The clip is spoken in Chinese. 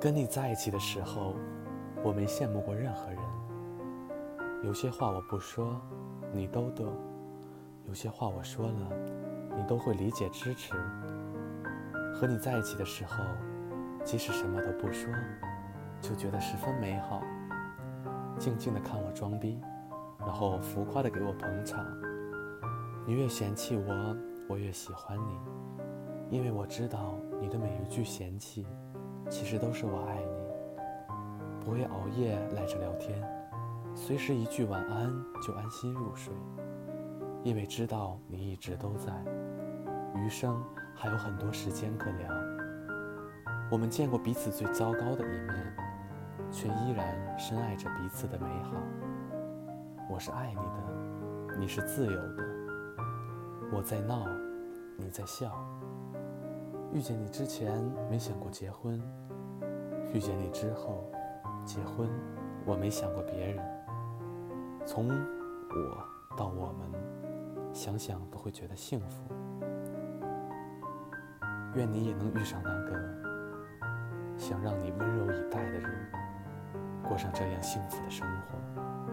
跟你在一起的时候，我没羡慕过任何人。有些话我不说，你都懂；有些话我说了，你都会理解支持。和你在一起的时候，即使什么都不说，就觉得十分美好。静静的看我装逼，然后浮夸的给我捧场。你越嫌弃我，我越喜欢你，因为我知道你的每一句嫌弃。其实都是我爱你，不会熬夜赖着聊天，随时一句晚安就安心入睡，因为知道你一直都在，余生还有很多时间可聊。我们见过彼此最糟糕的一面，却依然深爱着彼此的美好。我是爱你的，你是自由的，我在闹，你在笑。遇见你之前没想过结婚，遇见你之后结婚，我没想过别人。从我到我们，想想都会觉得幸福。愿你也能遇上那个想让你温柔以待的人，过上这样幸福的生活。